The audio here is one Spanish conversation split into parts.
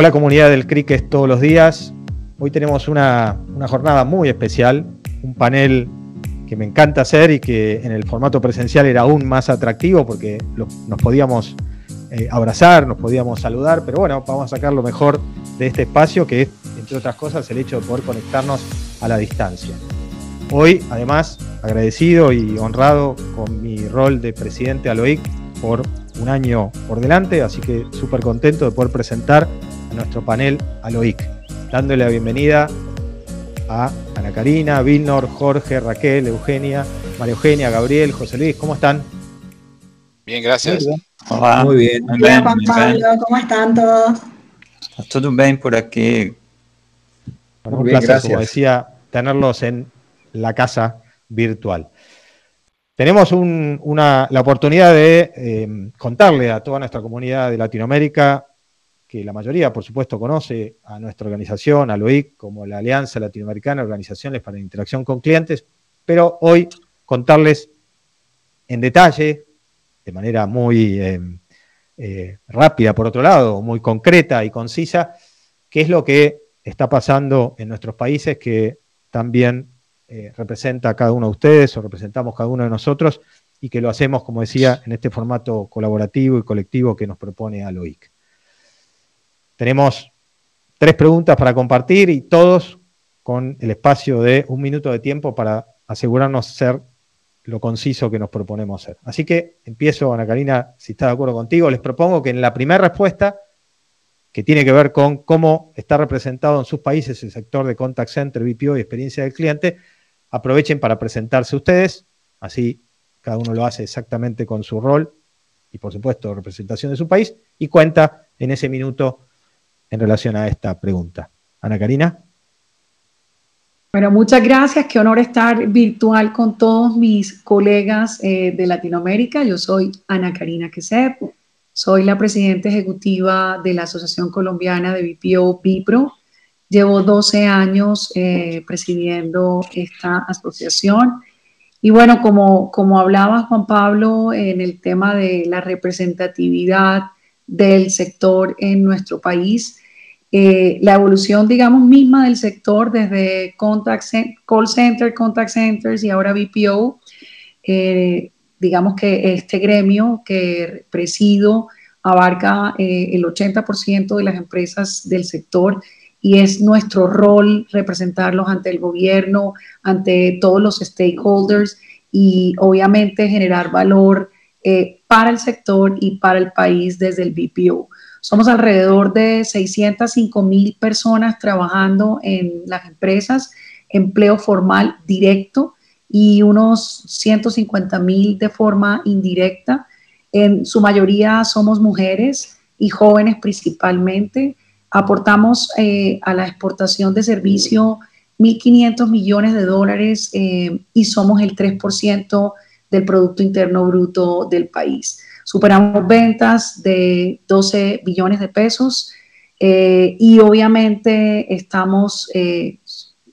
Hola comunidad del cricket todos los días. Hoy tenemos una, jornada muy especial, un panel que me encanta hacer y que en el formato presencial era aún más atractivo porque nos podíamos eh, abrazar, nos podíamos saludar, pero bueno, vamos a sacar lo mejor de este espacio que es, entre otras cosas, el hecho de poder conectarnos a la distancia. Hoy, además, agradecido y honrado con mi rol de presidente ALOIC por un año por delante, así que súper contento de poder presentar nuestro panel Aloic, dándole la bienvenida a Ana Karina, Vilnor, Jorge, Raquel, Eugenia, María Eugenia, Gabriel, José Luis, ¿cómo están? Bien, gracias. Muy bien. Muy bien, Juan Pablo, ¿cómo están todos? Todo bien por aquí. un placer, como decía, tenerlos en la casa virtual. Tenemos la oportunidad de eh, contarle a toda nuestra comunidad de Latinoamérica que la mayoría, por supuesto, conoce a nuestra organización, a LOIC, como la Alianza Latinoamericana de Organizaciones para la Interacción con Clientes, pero hoy contarles en detalle, de manera muy eh, eh, rápida, por otro lado, muy concreta y concisa, qué es lo que está pasando en nuestros países que también eh, representa a cada uno de ustedes o representamos cada uno de nosotros y que lo hacemos, como decía, en este formato colaborativo y colectivo que nos propone ALOIC. Tenemos tres preguntas para compartir y todos con el espacio de un minuto de tiempo para asegurarnos ser lo conciso que nos proponemos ser. Así que empiezo, Ana Karina, si está de acuerdo contigo, les propongo que en la primera respuesta, que tiene que ver con cómo está representado en sus países el sector de contact center, BPO y experiencia del cliente, aprovechen para presentarse ustedes, así cada uno lo hace exactamente con su rol y por supuesto representación de su país, y cuenta en ese minuto en relación a esta pregunta. Ana Karina. Bueno, muchas gracias. Qué honor estar virtual con todos mis colegas eh, de Latinoamérica. Yo soy Ana Karina Quesep. Soy la presidenta ejecutiva de la Asociación Colombiana de BPO BIPRO. Llevo 12 años eh, presidiendo esta asociación. Y bueno, como, como hablaba Juan Pablo en el tema de la representatividad del sector en nuestro país. Eh, la evolución, digamos, misma del sector desde contact call center, contact centers y ahora BPO, eh, digamos que este gremio que presido abarca eh, el 80% de las empresas del sector y es nuestro rol representarlos ante el gobierno, ante todos los stakeholders y obviamente generar valor eh, para el sector y para el país desde el BPO. Somos alrededor de 605 mil personas trabajando en las empresas, empleo formal directo y unos 150 mil de forma indirecta. En su mayoría somos mujeres y jóvenes principalmente. Aportamos eh, a la exportación de servicio 1.500 millones de dólares eh, y somos el 3% del Producto Interno Bruto del país. Superamos ventas de 12 billones de pesos eh, y obviamente estamos eh,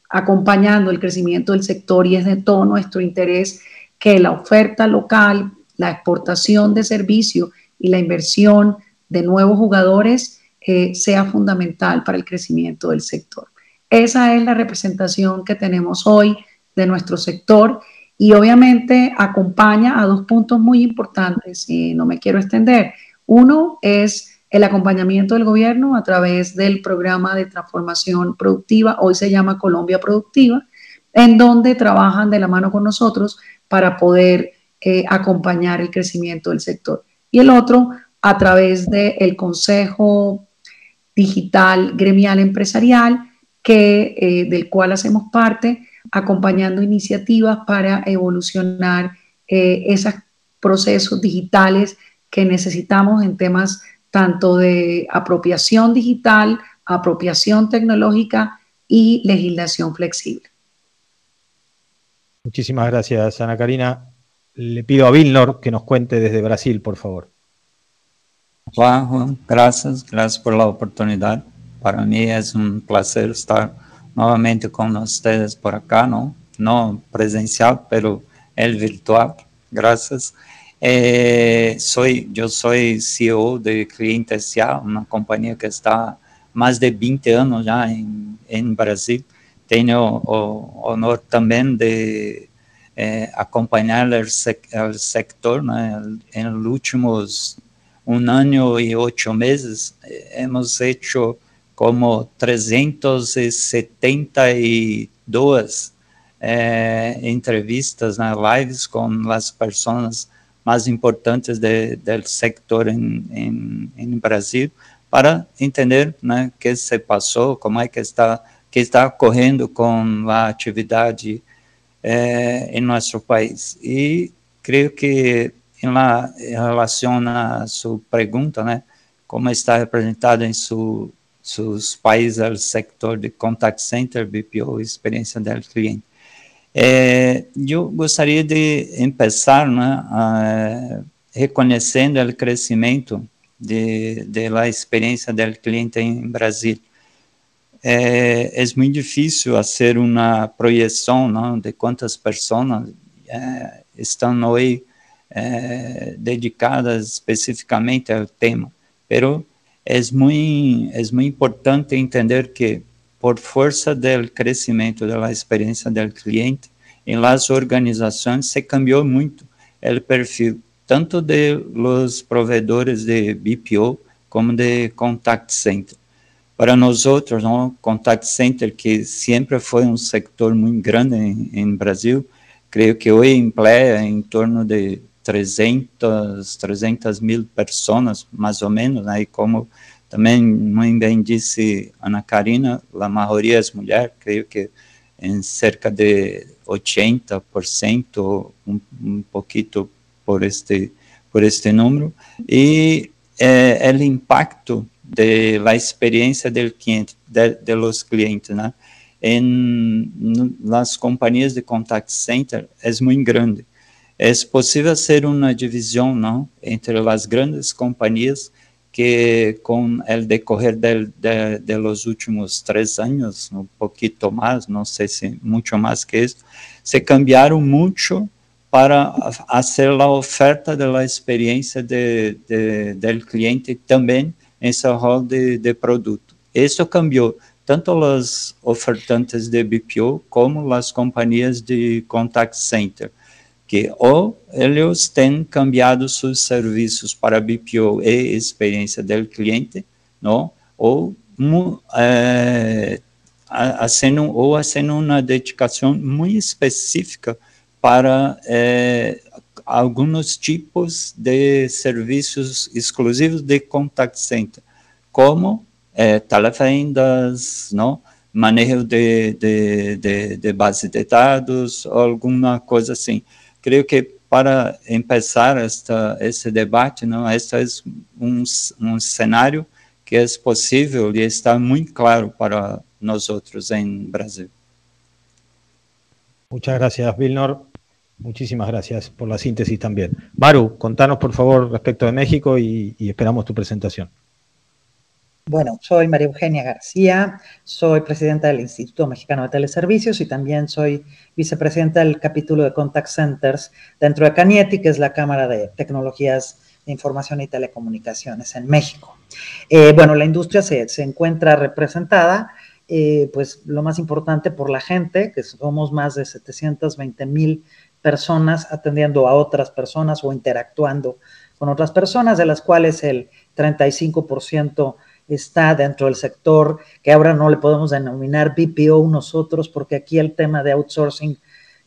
acompañando el crecimiento del sector y es de todo nuestro interés que la oferta local, la exportación de servicio y la inversión de nuevos jugadores eh, sea fundamental para el crecimiento del sector. Esa es la representación que tenemos hoy de nuestro sector y obviamente acompaña a dos puntos muy importantes y no me quiero extender. Uno es el acompañamiento del gobierno a través del programa de transformación productiva, hoy se llama Colombia Productiva, en donde trabajan de la mano con nosotros para poder eh, acompañar el crecimiento del sector. Y el otro, a través del Consejo Digital Gremial Empresarial, que, eh, del cual hacemos parte, acompañando iniciativas para evolucionar eh, esos procesos digitales que necesitamos en temas tanto de apropiación digital, apropiación tecnológica y legislación flexible. Muchísimas gracias, Ana Karina. Le pido a Vilnor que nos cuente desde Brasil, por favor. Hola, Juan. Gracias, gracias por la oportunidad. Para mí es un placer estar nuevamente con ustedes por acá, ¿no? No presencial, pero el virtual. Gracias. Eh, soy, yo soy CEO de Cliente SA, una compañía que está más de 20 años ya en, en Brasil. Tengo el honor también de eh, acompañar el, sector en los últimos un año y ocho meses. Eh, hemos hecho como 372 eh, entrevistas, lives con las personas más importantes del sector en, en, Brasil para entender qué se pasó, cómo es que está, que está ocurriendo con la actividad eh, en nuestro país. Y creo que en, la, relación a su pregunta, cómo está representado en su, sus países el sector de contact center, BPO, experiencia del cliente. É, eu gostaria de começar né, reconhecendo o crescimento de, de la experiência do cliente em Brasil. É, é muito difícil fazer uma projeção não, de quantas pessoas é, estão hoje é, dedicadas especificamente ao tema, pero é muito, é muito importante entender que por força do crescimento da experiência do cliente, em las organizações se cambiou muito o perfil, tanto de los provedores de BPO como de contact center. Para nós outros, não, contact center que sempre foi um setor muito grande em Brasil, creio que hoje emprega em torno de 300, 300 mil pessoas, mais ou menos, né, e como também muito bem disse Ana Karina, a maioria é mulher, creio que em cerca de 80%, um, um pouquinho por este, por este número, e eh, o impacto de la experiência do cliente, de, de los clientes, né? em nas companhias de contact center é muito grande. É possível ser uma divisão, não, entre as grandes companhias que com o decorrer de, de, de, los últimos três anos, um pouquinho mais, não sei se muito mais que isso, se cambiaram muito para fazer a oferta da experiência de, de, do cliente também em seu rol de, de produto. Isso cambiou tanto os ofertantes de BPO como as companhias de contact center que ou eles têm cambiado seus serviços para BPO e experiência do cliente, não? ou é, ou fazendo uma dedicação muito específica para é, alguns tipos de serviços exclusivos de contact center, como é, televendas, não? manejo de, de, de, de base de dados, alguma coisa assim creio que para começar esta, esse debate, não, este é um, um cenário que é possível e está muito claro para nós outros em Brasil. Muchas gracias, Vilnor. Muchísimas gracias por la síntesis también. Maru, contanos por favor respecto de México y, y esperamos tu presentación. Bueno, soy María Eugenia García, soy presidenta del Instituto Mexicano de Teleservicios y también soy vicepresidenta del capítulo de Contact Centers dentro de Canieti, que es la Cámara de Tecnologías de Información y Telecomunicaciones en México. Eh, bueno, la industria se, encuentra representada, eh, pues lo más importante por la gente, que somos más de 720 mil personas atendiendo a otras personas o interactuando con otras personas, de las cuales el 35% está dentro del sector, que ahora no le podemos denominar BPO nosotros, porque aquí el tema de outsourcing,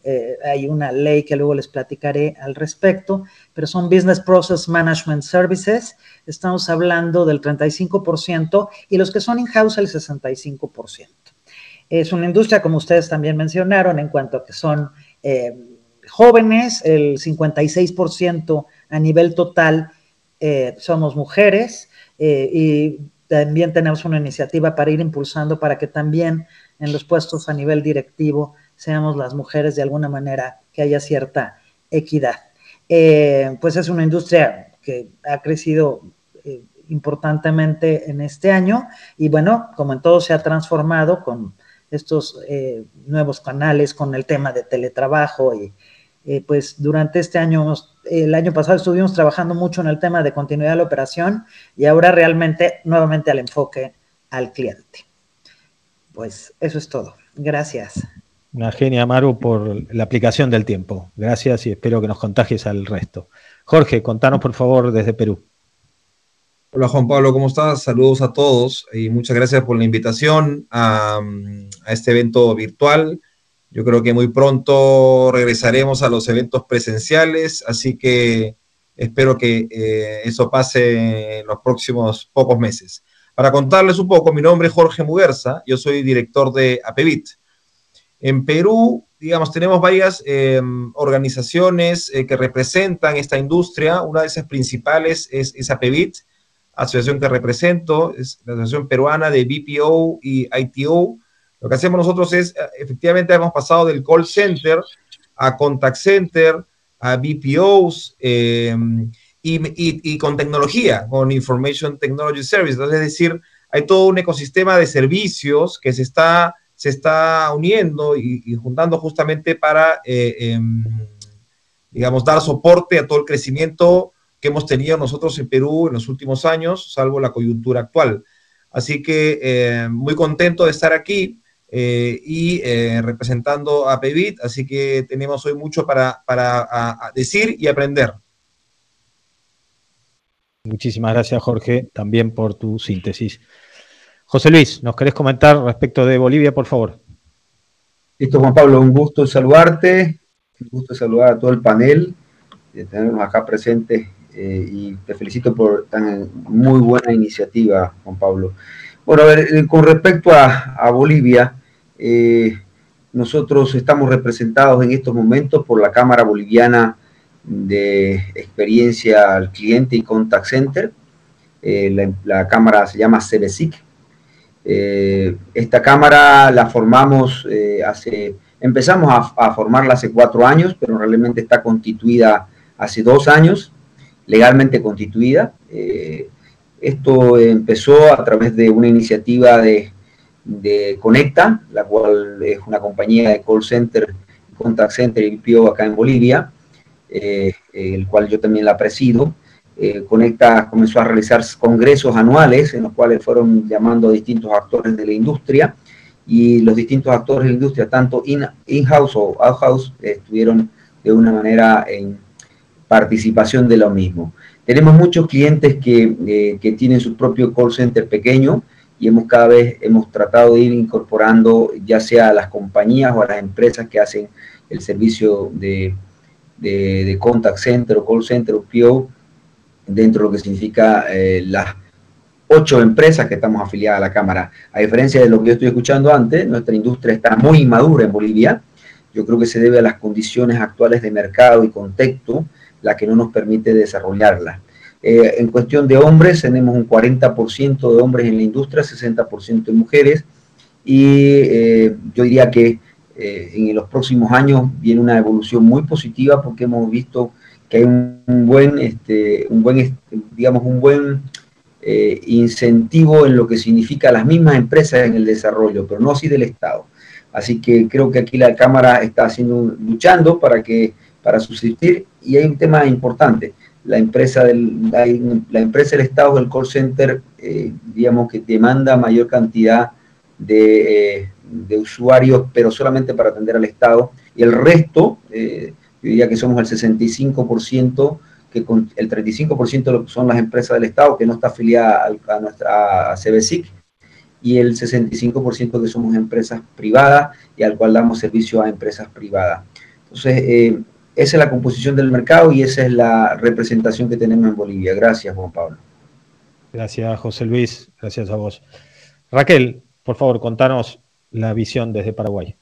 eh, hay una ley que luego les platicaré al respecto, pero son Business Process Management Services, estamos hablando del 35% y los que son in-house el 65%. Es una industria, como ustedes también mencionaron, en cuanto a que son eh, jóvenes, el 56% a nivel total eh, somos mujeres y también tenemos una iniciativa para ir impulsando para que también en los puestos a nivel directivo seamos las mujeres de alguna manera que haya cierta equidad. Eh, pues es una industria que ha crecido eh, importantemente en este año y bueno, como en todo se ha transformado con estos eh, nuevos canales, con el tema de teletrabajo y pues durante este año el año pasado estuvimos trabajando mucho en el tema de continuidad de la operación y ahora realmente nuevamente al enfoque al cliente. Pues eso es todo. Gracias. Una genia, Maru, por la aplicación del tiempo. Gracias y espero que nos contagies al resto. Jorge, contanos por favor desde Perú. Hola Juan Pablo, ¿cómo estás? Saludos a todos y muchas gracias por la invitación a, este evento virtual. Yo creo que muy pronto regresaremos a los eventos presenciales, así que espero que eh, eso pase en los próximos pocos meses. Para contarles un poco, mi nombre es Jorge Muguerza, yo soy director de APEVIT. En Perú, digamos, tenemos varias eh, organizaciones eh, que representan esta industria. Una de esas principales es, es APEVIT, asociación que represento, es la Asociación Peruana de BPO y ITO. Lo que hacemos nosotros es, eh, efectivamente, hemos pasado del call center a contact center, a BPOs y, y, con tecnología, con Information Technology Service. es decir, hay todo un ecosistema de servicios que se está se está uniendo y, juntando justamente para, eh, em, digamos, dar soporte a todo el crecimiento que hemos tenido nosotros en Perú en los últimos años, salvo la coyuntura actual. Así que eh, muy contento de estar aquí eh, y representando a PEVIT, así que tenemos hoy mucho para, para decir y aprender. Muchísimas gracias, Jorge, también por tu síntesis. José Luis, ¿nos querés comentar respecto de Bolivia, por favor? Listo, Juan Pablo, un gusto saludarte, un gusto saludar a todo el panel, de tenernos acá presentes eh, y te felicito por tan muy buena iniciativa, Juan Pablo. Bueno, a ver, eh, con respecto a, Bolivia, eh, nosotros estamos representados en estos momentos por la Cámara Boliviana de Experiencia al Cliente y Contact Center. la, la, cámara se llama CBSIC, eh, esta cámara la formamos eh, hace, empezamos a, formarla hace cuatro años, pero realmente está constituida hace dos años, legalmente constituida. Eh, esto empezó a través de una iniciativa de, de, Conecta, la cual es una compañía de call center, contact center y BPO acá en Bolivia, el cual yo también la presido. Eh, Conecta comenzó a realizar congresos anuales en los cuales fueron llamando a distintos actores de la industria y los distintos actores de la industria, tanto in-house o out-house, estuvieron de una manera en participación de lo mismo. Tenemos muchos clientes que, eh, que tienen su propio call center pequeño y hemos cada vez hemos tratado de ir incorporando ya sea a las compañías o a las empresas que hacen el servicio de, de, contact center o call center o PO dentro de lo que significa eh, las ocho empresas que estamos afiliadas a la Cámara. A diferencia de lo que yo estoy escuchando antes, nuestra industria está muy inmadura en Bolivia. Yo creo que se debe a las condiciones actuales de mercado y contexto, la que no nos permite desarrollarla. Eh, en cuestión de hombres, tenemos un 40% de hombres en la industria, 60% de mujeres, y eh, yo diría que en los próximos años viene una evolución muy positiva porque hemos visto que hay un, buen, este, un buen, digamos, un buen eh, incentivo en lo que significa las mismas empresas en el desarrollo, pero no así del Estado. Así que creo que aquí la Cámara está haciendo, luchando para que para subsistir y hay un tema importante. La empresa del, la, empresa del Estado del call center, eh, digamos que demanda mayor cantidad de, eh, de, usuarios, pero solamente para atender al Estado, y el resto, yo diría que somos el 65%, que con el 35% son las empresas del Estado, que no está afiliada a, nuestra CBSIC, y el 65% que somos empresas privadas y al cual damos servicio a empresas privadas. Entonces, eh, esa es la composición del mercado y esa es la representación que tenemos en Bolivia. Gracias, Juan Pablo. Gracias, José Luis. Gracias a vos. Raquel, por favor, contanos la visión desde Paraguay.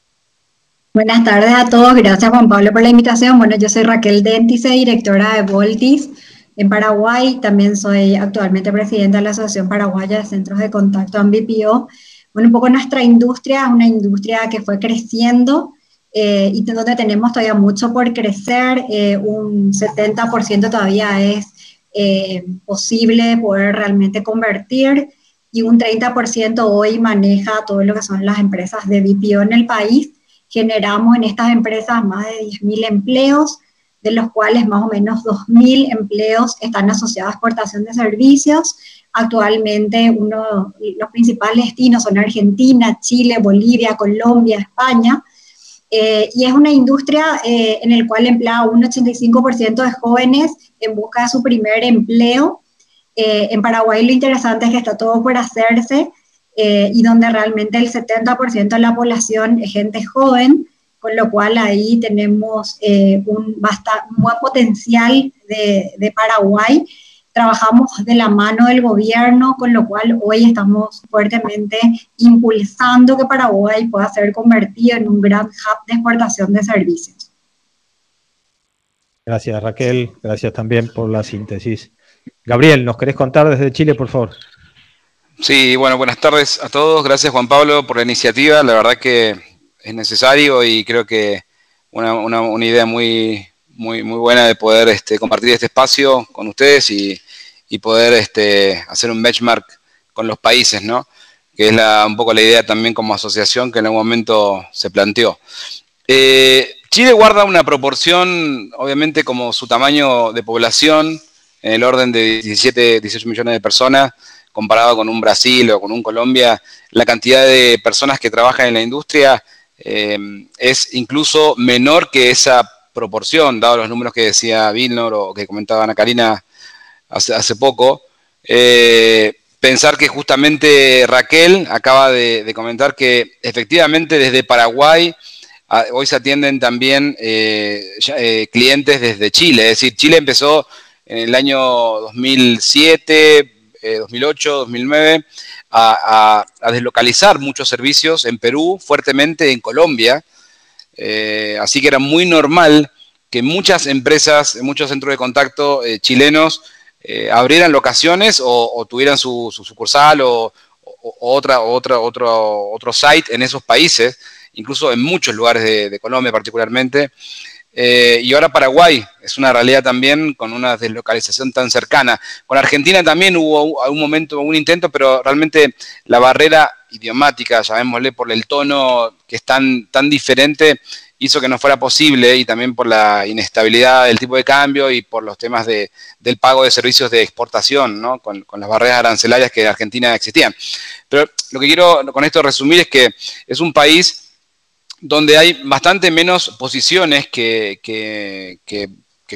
Buenas tardes a todos, gracias Juan Pablo por la invitación. Bueno, yo soy Raquel Dentice, directora de Voltis en Paraguay. También soy actualmente presidenta de la Asociación Paraguaya de Centros de Contacto AMBPO. Bueno, un poco nuestra industria es una industria que fue creciendo eh, y donde tenemos todavía mucho por crecer. Eh, un 70% todavía es eh, posible poder realmente convertir y un 30% hoy maneja todo lo que son las empresas de BPO en el país generamos en estas empresas más de 10.000 empleos, de los cuales más o menos 2.000 empleos están asociados a exportación de servicios. Actualmente uno, los principales destinos son Argentina, Chile, Bolivia, Colombia, España. Eh, y es una industria eh, en la cual emplea un 85% de jóvenes en busca de su primer empleo. Eh, en Paraguay lo interesante es que está todo por hacerse y donde realmente el 70% de la población es gente joven, con lo cual ahí tenemos un, buen potencial de, de Paraguay trabajamos de la mano del gobierno, con lo cual hoy estamos fuertemente impulsando que Paraguay pueda ser convertido en un gran hub de exportación de servicios. Gracias Raquel, gracias también por la síntesis. Gabriel, ¿nos querés contar desde Chile, por favor? Sí, bueno, buenas tardes a todos. Gracias Juan Pablo por la iniciativa. La verdad que es necesario y creo que una, una, idea muy, muy, muy buena de poder este, compartir este espacio con ustedes y, y poder este, hacer un benchmark con los países, ¿no? Que es un poco la idea también como asociación que en algún momento se planteó. Eh, Chile guarda una proporción, obviamente, como su tamaño de población, en el orden de 17, 18 millones de personas, comparado con un Brasil o con un Colombia, la cantidad de personas que trabajan en la industria eh, es incluso menor que esa proporción, dado los números que decía Vilnor o que comentaba Ana Karina hace, poco. Eh, pensar que justamente Raquel acaba de, comentar que efectivamente desde Paraguay hoy se atienden también eh, eh, clientes desde Chile. Es decir, Chile empezó en el año 2007, 2008, 2009 a, deslocalizar muchos servicios en Perú, fuertemente en Colombia. así que era muy normal que muchas empresas, muchos centros de contacto chilenos eh, abrieran locaciones o, tuvieran su, sucursal o, otra, otra, otro, otro site en esos países, incluso en muchos lugares de, Colombia particularmente. Eh, y ahora Paraguay es una realidad también con una deslocalización tan cercana. Con Argentina también hubo un momento, un intento, pero realmente la barrera idiomática, llamémosle por el tono que es tan, tan diferente, hizo que no fuera posible y también por la inestabilidad del tipo de cambio y por los temas de, del pago de servicios de exportación, con, las barreras arancelarias que en Argentina existían. Pero lo que quiero con esto resumir es que es un país donde hay bastante menos posiciones que,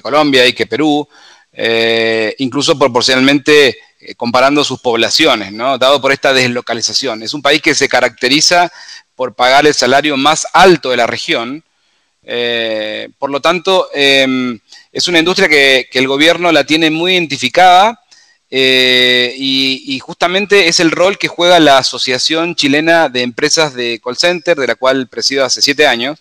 Colombia y que Perú, eh, incluso proporcionalmente eh, comparando sus poblaciones, ¿no? dado por esta deslocalización. Es un país que se caracteriza por pagar el salario más alto de la región, eh, por lo tanto, em, es una industria que, el gobierno la tiene muy identificada eh, y, justamente es el rol que juega la Asociación Chilena de Empresas de Call Center, de la cual presido hace siete años.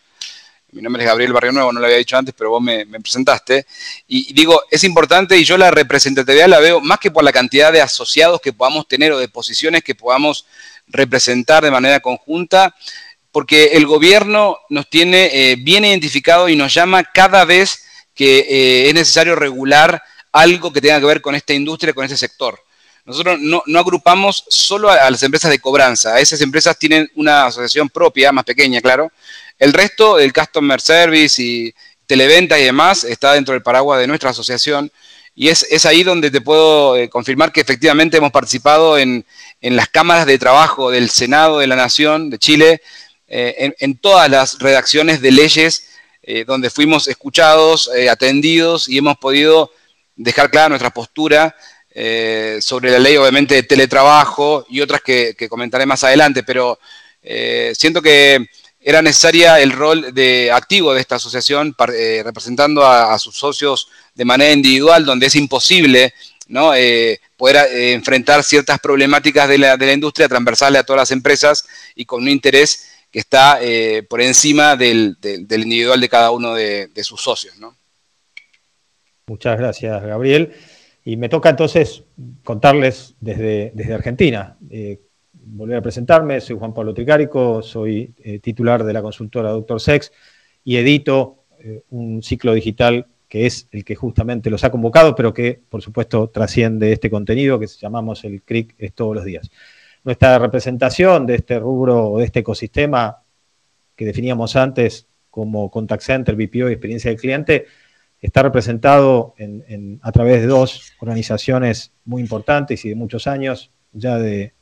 Mi nombre es Gabriel Barrio Nuevo, no lo había dicho antes, pero vos me, presentaste. Y, digo, es importante y yo la representatividad la veo más que por la cantidad de asociados que podamos tener o de posiciones que podamos representar de manera conjunta, porque el gobierno nos tiene eh, bien identificado y nos llama cada vez que eh, es necesario regular algo que tenga que ver con esta industria, con este sector. Nosotros no, agrupamos solo a, las empresas de cobranza, esas empresas tienen una asociación propia, más pequeña, claro. El resto del Customer Service y televenta y demás está dentro del paraguas de nuestra asociación y es, ahí donde te puedo eh, confirmar que efectivamente hemos participado en, en las cámaras de trabajo del Senado de la Nación de Chile, eh, en, todas las redacciones de leyes eh, donde fuimos escuchados, eh, atendidos y hemos podido dejar clara nuestra postura sobre la ley, obviamente, de teletrabajo y otras que, comentaré más adelante, pero siento que era necesaria el rol de activo de esta asociación representando a, sus socios de manera individual, donde es imposible ¿no? poder enfrentar ciertas problemáticas de la, de la, industria transversales a todas las empresas y con un interés que está eh, por encima del, individual de cada uno de, sus socios. ¿no? Muchas gracias, Gabriel. Y me toca entonces contarles desde, desde Argentina. Eh, volver a presentarme, soy Juan Pablo Tricárico, soy eh, titular de la consultora Doctor Sex y edito un ciclo digital que es el que justamente los ha convocado, pero que por supuesto trasciende este contenido que llamamos el CRIC todos los días nuestra representación de este rubro de este ecosistema que definíamos antes como contact center, BPO y experiencia del cliente, está representado a través de dos organizaciones muy importantes y de muchos años ya de,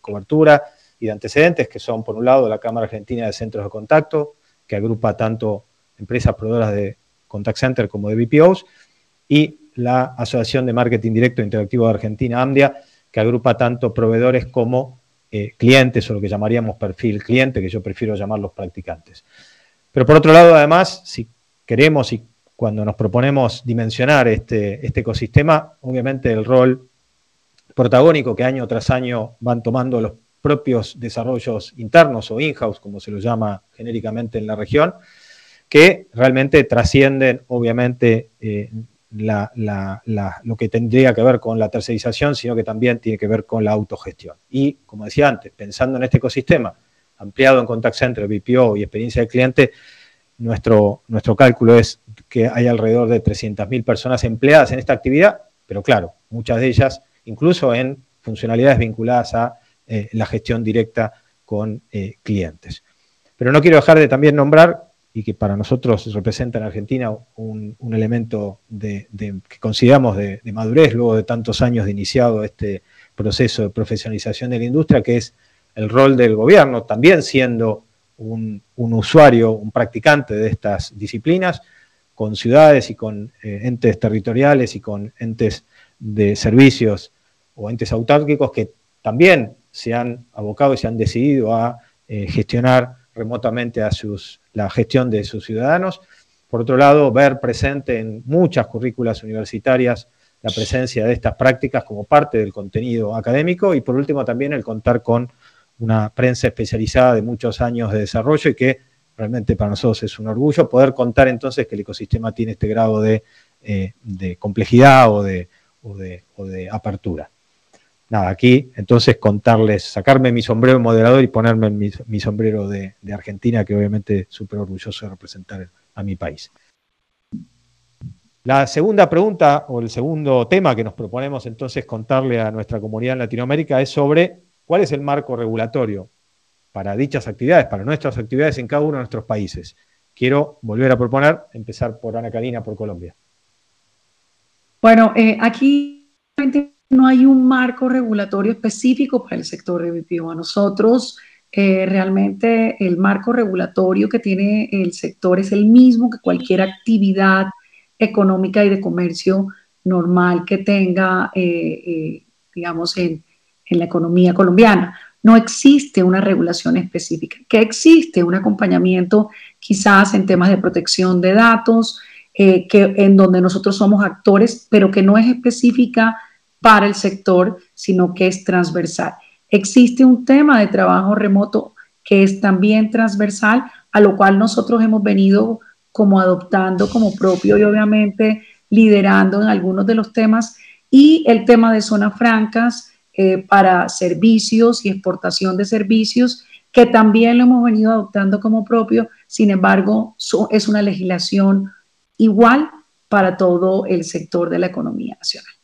cobertura y de antecedentes, que son, por un lado, la Cámara Argentina de Centros de Contacto, que agrupa tanto empresas proveedoras de contact center como de BPOs, y la Asociación de Marketing Directo Interactivo de Argentina, AMDIA, que agrupa tanto proveedores como eh, clientes o lo que llamaríamos perfil cliente, que yo prefiero llamar los practicantes. Pero por otro lado, además, si queremos y cuando nos proponemos dimensionar este, este ecosistema, obviamente el rol protagónico que año tras año van tomando los propios desarrollos internos o in-house, como se lo llama genéricamente en la región, que realmente trascienden, obviamente, eh, lo que tendría que ver con la tercerización, sino que también tiene que ver con la autogestión. Y, como decía antes, pensando en este ecosistema ampliado en contact center, BPO y experiencia del cliente, nuestro, nuestro cálculo es que hay alrededor de 300.000 personas empleadas en esta actividad, pero claro, muchas de ellas incluso en funcionalidades vinculadas a eh, la gestión directa con eh, clientes. Pero no quiero dejar de también nombrar y que para nosotros representa en Argentina un, elemento de, que consideramos de, madurez luego de tantos años de iniciado este proceso de profesionalización de la industria, que es el rol del gobierno, también siendo un, usuario, un practicante de estas disciplinas, con ciudades y con eh, entes territoriales y con entes de servicios o entes autárquicos que también se han abocado y se han decidido a eh, gestionar remotamente a sus, la gestión de sus ciudadanos. Por otro lado, ver presente en muchas currículas universitarias la presencia de estas prácticas como parte del contenido académico y por último también el contar con una prensa especializada de muchos años de desarrollo y que realmente para nosotros es un orgullo poder contar entonces que el ecosistema tiene este grado de, eh, complejidad o de, de apertura nada, aquí entonces contarles, sacarme mi sombrero de moderador y ponerme mi, sombrero de, Argentina, que obviamente súper orgulloso de representar a mi país. La segunda pregunta o el segundo tema que nos proponemos entonces contarle a nuestra comunidad en Latinoamérica es sobre cuál es el marco regulatorio para dichas actividades, para nuestras actividades en cada uno de nuestros países. Quiero volver a proponer, empezar por Ana Karina, por Colombia. Bueno, eh, aquí no hay un marco regulatorio específico para el sector de BPO. A nosotros eh, realmente el marco regulatorio que tiene el sector es el mismo que cualquier actividad económica y de comercio normal que tenga, eh, eh, digamos, en, la economía colombiana. No existe una regulación específica. ¿Qué existe? Un acompañamiento quizás en temas de protección de datos, que, en donde nosotros somos actores, pero que no es específica para el sector, sino que es transversal. Existe un tema de trabajo remoto que es también transversal, a lo cual nosotros hemos venido como adoptando como propio y obviamente liderando en algunos de los temas y el tema de zonas francas eh, para servicios y exportación de servicios, que también lo hemos venido adoptando como propio, sin embargo, es una legislación igual para todo el sector de la economía nacional.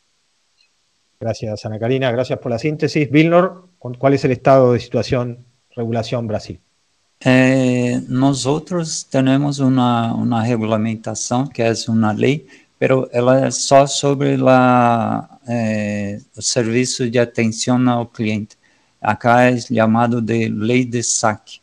Gracias, Ana Karina. Gracias por la síntesis. Vilnor, ¿cuál es el estado de situación, regulación Brasil? Eh, nosotros tenemos una, una, que es una ley, pero ela es só sobre la, eh, o serviço de atención al cliente. Acá es llamado de ley de saque.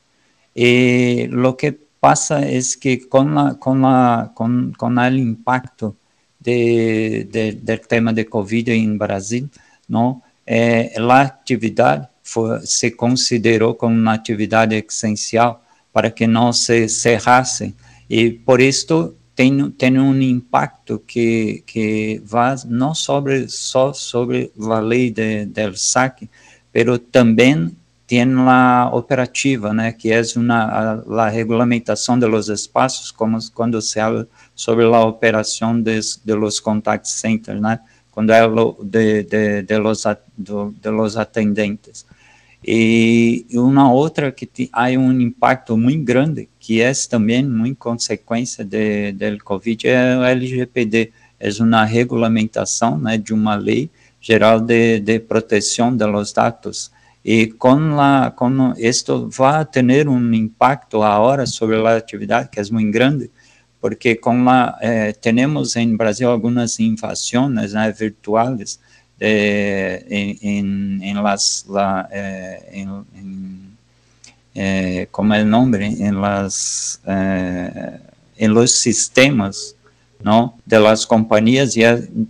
Y lo que pasa es que con, la, con, la, con, con el impacto de, de, del tema de Covid em Brasil, não? É, a atividade foi, se considerou como uma atividade essencial para que não se cerrasse e por isso tem, tem um impacto que, que vai não sobre, só sobre a lei de, saque, mas também tem a operativa, né, que é a, a regulamentação dos espaços, como quando se habla sobre a operação de, de los contact centers, né, quando é de, de, de, los, de los atendentes. E uma outra que há um impacto muito grande, que é também muito consequência de, do Covid, é o LGPD. É uma regulamentação né, de uma lei geral de, de proteção dos dados e com la, com esto vai ter um impacto agora sobre a atividade que é muito grande, porque con la, eh, tenemos en Brasil algunas invasiones ¿no? virtuales eh, en, en, las, la, eh, en, como el nombre, en las, en los sistemas, ¿no? De las compañías y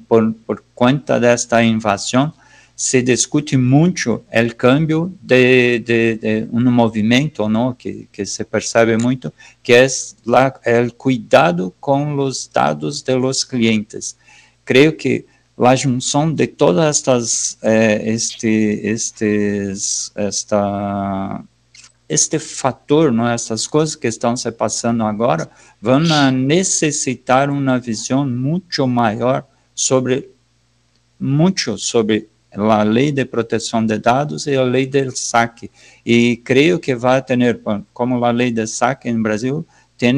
por, por cuenta de esta invasión se discute mucho el cambio de, de, de un movimiento, ¿no? Que, que, se percibe mucho, que es la, el cuidado con los datos de los clientes. Creo que la junción de todas estas, eh, este, estes, esta, este fator, ¿no? estas coisas que estão se passando agora, vão necessitar uma visão muito maior sobre, muito sobre a lei de proteção de dados e a lei do saque. E creio que vai ter, como a lei de saque em Brasil, tem,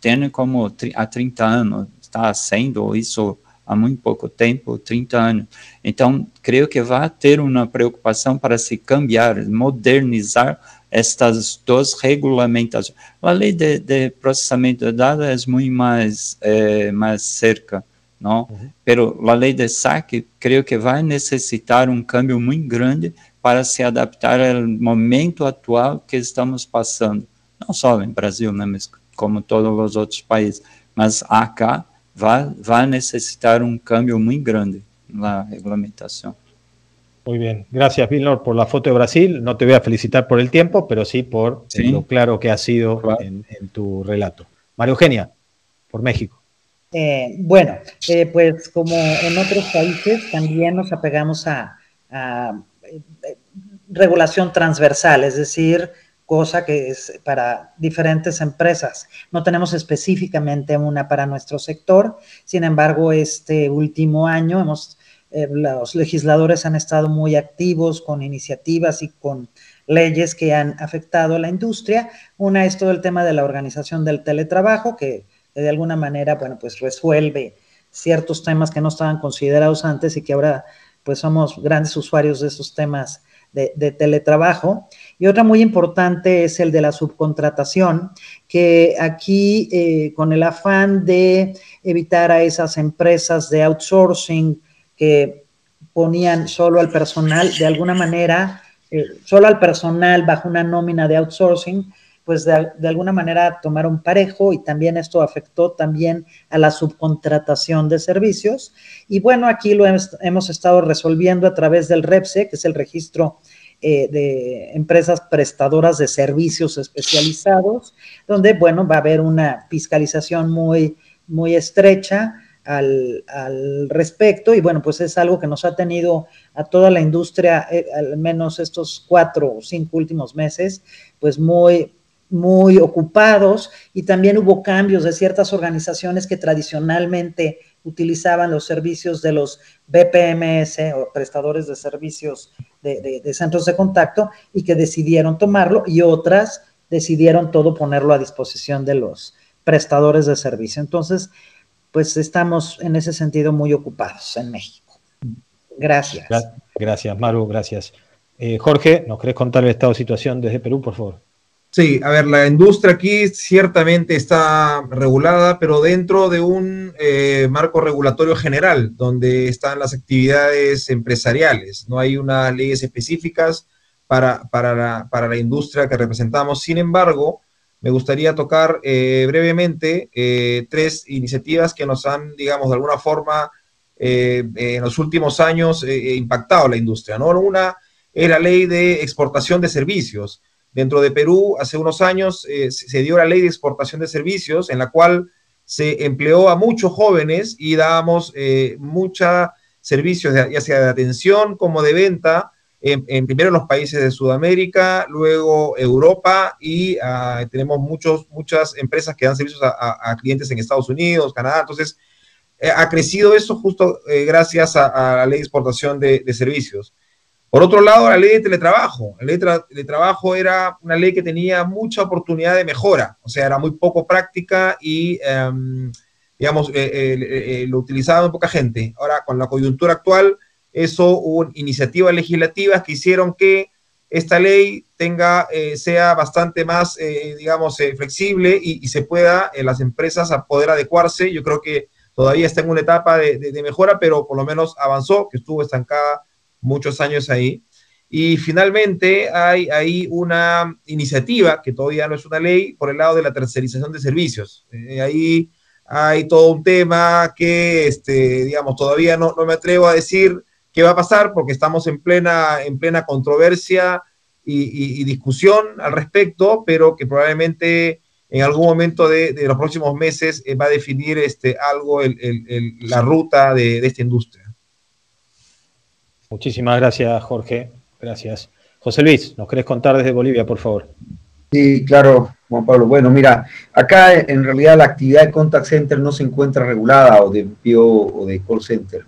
tem como há 30 anos, está sendo isso há muito pouco tempo, 30 anos. Então, creio que vai ter uma preocupação para se cambiar, modernizar estas duas regulamentações. A lei de, de processamento de dados é muito mais, é, mais cerca, não? Uhum. Pero a lei de saque, creio que vai necessitar um câmbio muito grande para se adaptar ao momento atual que estamos passando. Não só em Brasil, né, mas como todos os outros países. Mas acá vai, vai necessitar um câmbio muito grande na regulamentação. Muy bien, gracias Vilnor por la foto de Brasil. No te voy a felicitar por el tiempo, pero sí por lo claro que ha sido en, tu relato. María Eugenia, por México. Eh, bueno, eh, pues como en otros países también nos apegamos a, eh, regulación transversal, es decir, cosa que es para diferentes empresas. No tenemos específicamente una para nuestro sector, sin embargo, este último año hemos eh, los legisladores han estado muy activos con iniciativas y con leyes que han afectado a la industria. Una es todo el tema de la organización del teletrabajo, que, de alguna manera, bueno, pues resuelve ciertos temas que no estaban considerados antes y que ahora pues somos grandes usuarios de esos temas de, teletrabajo. Y otra muy importante es el de la subcontratación, que aquí eh, con el afán de evitar a esas empresas de outsourcing que ponían solo al personal, de alguna manera, eh, solo al personal bajo una nómina de outsourcing, pues de, alguna manera tomaron parejo y también esto afectó también a la subcontratación de servicios. Y bueno, aquí lo hemos, estado resolviendo a través del REPSE, que es el registro eh, de empresas prestadoras de servicios especializados, donde, bueno, va a haber una fiscalización muy, muy estrecha al, respecto y bueno, pues es algo que nos ha tenido a toda la industria, eh, al menos estos cuatro o cinco últimos meses, pues muy, muy ocupados y también hubo cambios de ciertas organizaciones que tradicionalmente utilizaban los servicios de los BPMS o prestadores de servicios de, de centros de contacto y que decidieron tomarlo y otras decidieron todo ponerlo a disposición de los prestadores de servicio. Entonces, pues estamos en ese sentido muy ocupados en México. Gracias. Gracias, Maru, gracias. Eh, Jorge, ¿nos querés contar el estado de situación desde Perú, por favor? Sí, a ver, la industria aquí ciertamente está regulada, pero dentro de un eh, marco regulatorio general, donde están las actividades empresariales. No hay unas leyes específicas para, para, la, para la industria que representamos. Sin embargo, me gustaría tocar eh, brevemente eh, tres iniciativas que nos han, digamos, de alguna forma eh, en los últimos años impactado la industria. ¿no? Una es la ley de exportación de servicios. Dentro de Perú, hace unos años se dio la ley de exportación de servicios, en la cual se empleó a muchos jóvenes y dábamos muchos servicios, ya sea de atención como de venta, en, primero en los países de Sudamérica, luego Europa y ah, tenemos muchos, muchas empresas que dan servicios a, clientes en Estados Unidos, Canadá. Entonces, eh, ha crecido eso justo eh, gracias a, la ley de exportación de, servicios. Por otro lado, la ley de teletrabajo. La ley de teletrabajo era una ley que tenía mucha oportunidad de mejora, o sea, era muy poco práctica y, em, digamos, eh, lo utilizaba muy poca gente. Ahora, con la coyuntura actual, eso hubo iniciativas legislativas que hicieron que esta ley tenga, eh, sea bastante más, eh, digamos, eh, flexible y, se pueda las empresas a poder adecuarse. Yo creo que todavía está en una etapa de, mejora, pero por lo menos avanzó, que estuvo estancada muchos años ahí. Y finalmente hay ahí una iniciativa, que todavía no es una ley, por el lado de la tercerización de servicios. ahí hay todo un tema que, este, digamos, todavía no, no me atrevo a decir qué va a pasar porque estamos en plena, en plena controversia y, discusión al respecto, pero que probablemente en algún momento de, los próximos meses eh, va a definir este, algo la ruta de, esta industria. Muchísimas gracias, Jorge. Gracias. José Luis, ¿nos querés contar desde Bolivia, por favor? Sí, claro, Juan Pablo. Bueno, mira, acá en realidad la actividad de contact center no se encuentra regulada o de envío o de call center.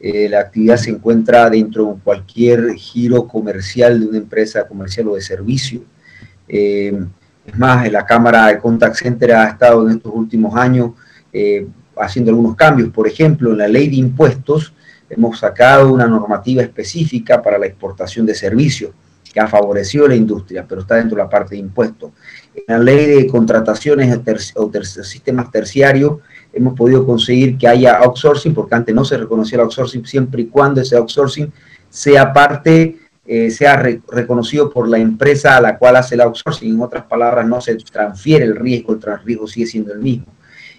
Eh, la actividad se encuentra dentro de cualquier giro comercial de una empresa comercial o de servicio. Eh, es más, la Cámara de Contact Center ha estado en estos últimos años eh, haciendo algunos cambios. Por ejemplo, en la ley de impuestos hemos sacado una normativa específica para la exportación de servicios que ha favorecido la industria, pero está dentro de la parte de impuestos. En la ley de contrataciones o sistemas terciarios hemos podido conseguir que haya outsourcing, porque antes no se reconocía el outsourcing, siempre y cuando ese outsourcing sea parte, eh, sea reconocido por la empresa a la cual hace el outsourcing. En otras palabras, no se transfiere el riesgo, el riesgo sigue siendo el mismo.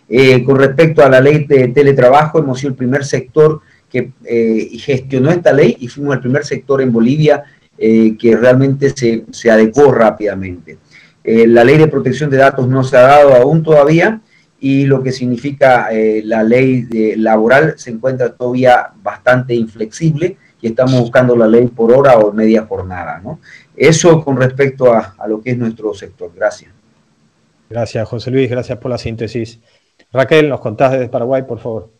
Eh, con respecto a la ley de teletrabajo, hemos sido el primer sector que eh, gestionó esta ley y fuimos el primer sector en Bolivia que realmente se, se adecuó rápidamente. la ley de protección de datos no se ha dado aún todavía, y lo que significa eh, la ley laboral se encuentra todavía bastante inflexible y estamos buscando la ley por hora o media jornada. ¿no? Eso con respecto a, lo que es nuestro sector. Gracias. Gracias, José Luis. Gracias por la síntesis. Raquel, nos contás desde Paraguay, por favor.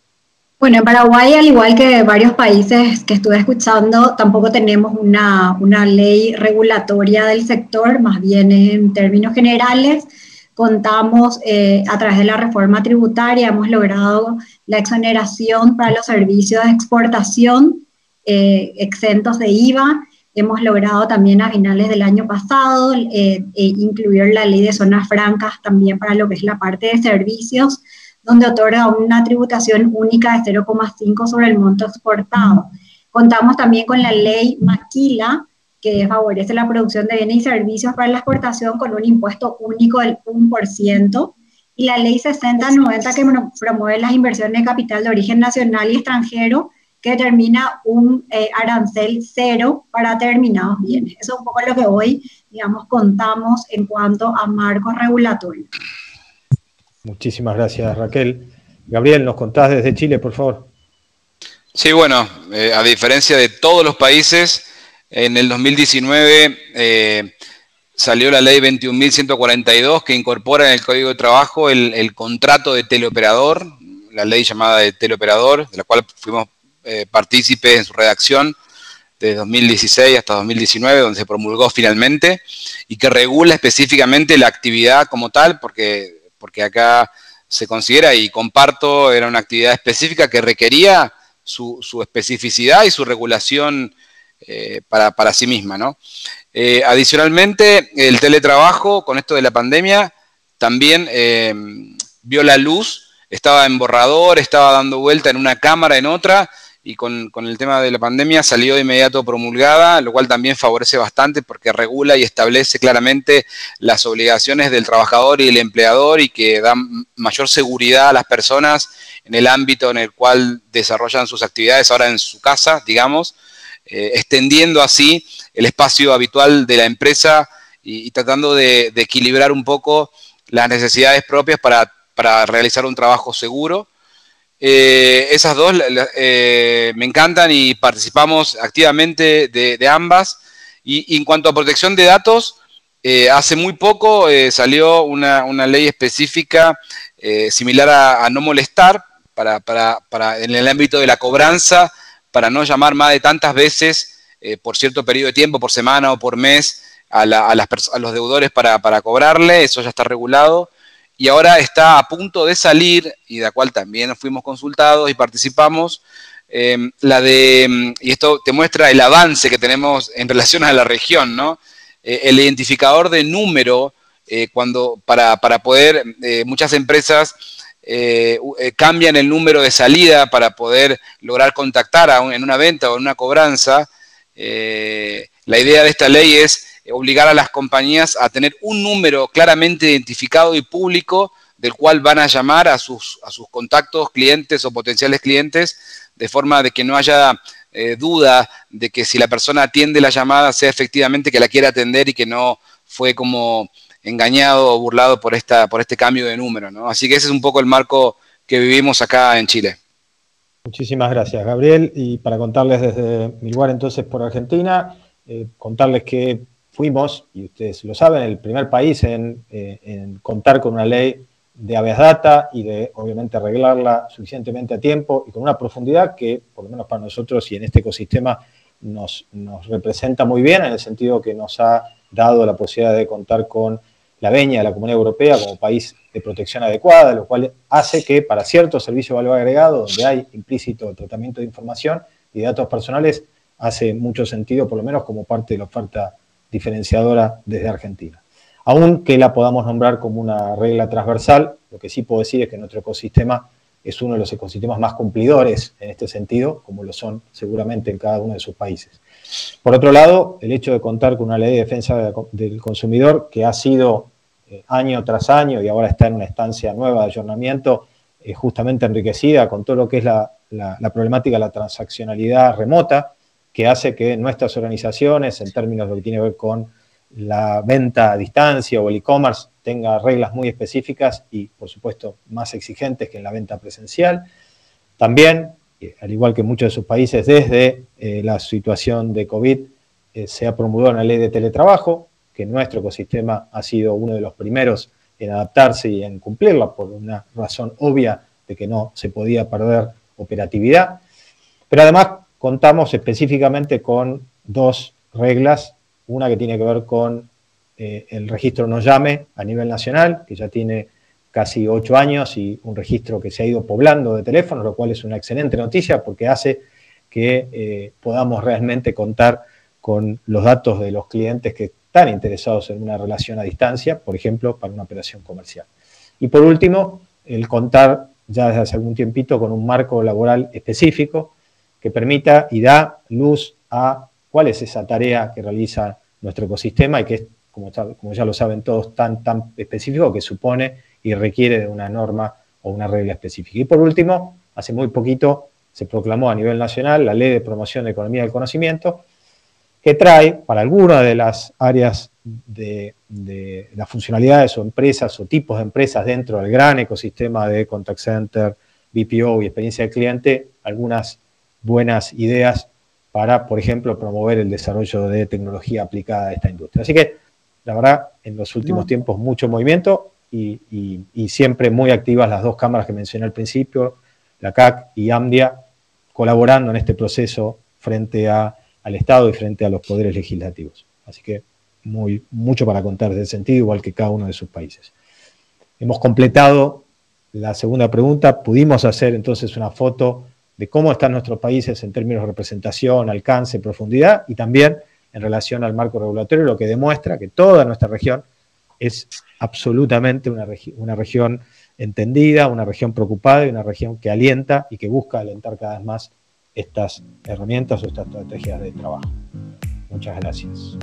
Bueno, en Paraguay, al igual que varios países que estuve escuchando, tampoco tenemos una, una ley regulatoria del sector, más bien en términos generales contamos eh, a través de la reforma tributaria, hemos logrado la exoneración para los servicios de exportación eh, exentos de IVA. Hemos logrado también a finales del año pasado eh, incluir la ley de zonas francas también para lo que es la parte de servicios, donde otorga una tributación única de 0,5 sobre el monto exportado. Contamos también con la ley Maquila, que favorece la producción de bienes y servicios para la exportación con un impuesto único del 1%, y la ley 6090 que promueve las inversiones de capital de origen nacional y extranjero, que determina un eh, arancel cero para determinados bienes. Eso es un poco lo que hoy, digamos, contamos en cuanto a marcos regulatorios. Muchísimas gracias, Raquel. Gabriel, nos contás desde Chile, por favor. Sí, bueno, eh, a diferencia de todos los países, en el 2019 eh, salió la ley 21.142 que incorpora en el Código de Trabajo el, contrato de teleoperador, la ley llamada de teleoperador, de la cual fuimos eh, partícipes en su redacción de 2016 hasta 2019, donde se promulgó finalmente, y que regula específicamente la actividad como tal, porque, porque acá se considera, y comparto, era una actividad específica que requería su, su especificidad y su regulación eh, para, sí misma. ¿no? Eh, adicionalmente, el teletrabajo, con esto de la pandemia, también eh, vio la luz, estaba en borrador, estaba dando vuelta en una cámara, en otra, y con, el tema de la pandemia salió de inmediato promulgada, lo cual también favorece bastante porque regula y establece claramente las obligaciones del trabajador y el empleador y que da mayor seguridad a las personas en el ámbito en el cual desarrollan sus actividades ahora en su casa, digamos, eh, extendiendo así el espacio habitual de la empresa y, tratando de, equilibrar un poco las necesidades propias para, realizar un trabajo seguro. Eh, esas dos eh, me encantan y participamos activamente de, ambas. Y, en cuanto a protección de datos, hace muy poco salió una, ley específica similar a, no molestar para, en el ámbito de la cobranza para no llamar más de tantas veces eh, por cierto periodo de tiempo, por semana o por mes, a, los deudores para, cobrarle, eso ya está regulado. Y ahora está a punto de salir, y de la cual también fuimos consultados y participamos, em, la de, y esto te muestra el avance que tenemos en relación a la región, ¿no? Eh, el identificador de número, eh, cuando para, poder, muchas empresas cambian el número de salida para poder lograr contactar en una venta o en una cobranza. la idea de esta ley es obligar a las compañías a tener un número claramente identificado y público del cual van a llamar a sus, a sus contactos, clientes o potenciales clientes, de forma de que no haya eh, duda de que si la persona atiende la llamada sea efectivamente que la quiere atender y que no fue como engañado o burlado por, esta, por este cambio de número. ¿no? Así que ese es un poco el marco que vivimos acá en Chile. Muchísimas gracias, Gabriel. Y para contarles desde mi lugar entonces por Argentina, eh, contarles que fuimos, y ustedes lo saben, el primer país en, eh, en contar con una ley de habeas data y de obviamente arreglarla suficientemente a tiempo y con una profundidad que, por lo menos para nosotros y en este ecosistema, nos, nos representa muy bien en el sentido que nos ha dado la posibilidad de contar con la veña de la Comunidad Europea como país de protección adecuada, lo cual hace que para ciertos servicios de valor agregado, donde hay implícito tratamiento de información y de datos personales, hace mucho sentido, por lo menos como parte de la oferta diferenciadora desde Argentina. Aunque la podamos nombrar como una regla transversal, lo que sí puedo decir es que nuestro ecosistema es uno de los ecosistemas más cumplidores en este sentido, como lo son seguramente en cada uno de sus países. Por otro lado, el hecho de contar con una ley de defensa del consumidor que ha sido eh, año tras año y ahora está en una estancia nueva de ayornamiento, justamente enriquecida con todo lo que es la, la problemática de la transaccionalidad remota, que hace que nuestras organizaciones, en términos de lo que tiene que ver con la venta a distancia o el e-commerce tenga reglas muy específicas y, por supuesto, más exigentes que en la venta presencial. También, eh, al igual que muchos de sus países, desde eh, la situación de COVID, eh, se ha promulgado una ley de teletrabajo, que nuestro ecosistema ha sido uno de los primeros en adaptarse y en cumplirla por una razón obvia de que no se podía perder operatividad. Pero además contamos específicamente con dos reglas una que tiene que ver con eh, el registro No Llame a nivel nacional, que ya tiene casi ocho años y un registro que se ha ido poblando de teléfonos, lo cual es una excelente noticia porque hace que eh, podamos realmente contar con los datos de los clientes que están interesados en una relación a distancia, por ejemplo, para una operación comercial. Y por último, el contar ya desde hace algún tiempito con un marco laboral específico que permita y da luz a cuál es esa tarea que realiza nuestro ecosistema y que es, como, como ya lo saben todos, tan, tan específico que supone y requiere de una norma o una regla específica. Y por último, hace muy poquito se proclamó a nivel nacional la Ley de Promoción de Economía del Conocimiento, que trae para algunas de las áreas de, de, las funcionalidades o empresas o tipos de empresas dentro del gran ecosistema de contact center, BPO y experiencia del cliente, algunas buenas ideas para, por ejemplo, promover el desarrollo de tecnología aplicada a esta industria. Así que, la verdad, en los últimos tiempos mucho movimiento y, siempre muy activas las dos cámaras que mencioné al principio, la CAC y AMDIA, colaborando en este proceso frente a, al Estado y frente a los poderes legislativos. Así que muy, mucho para contar de ese sentido, igual que cada uno de sus países. Hemos completado la segunda pregunta, pudimos hacer entonces una foto de cómo están nuestros países en términos de representación, alcance, profundidad y también en relación al marco regulatorio, lo que demuestra que toda nuestra región es absolutamente una, una región entendida, una región preocupada y una región que alienta y que busca alentar cada vez más estas herramientas o estas estrategias de trabajo. Muchas gracias.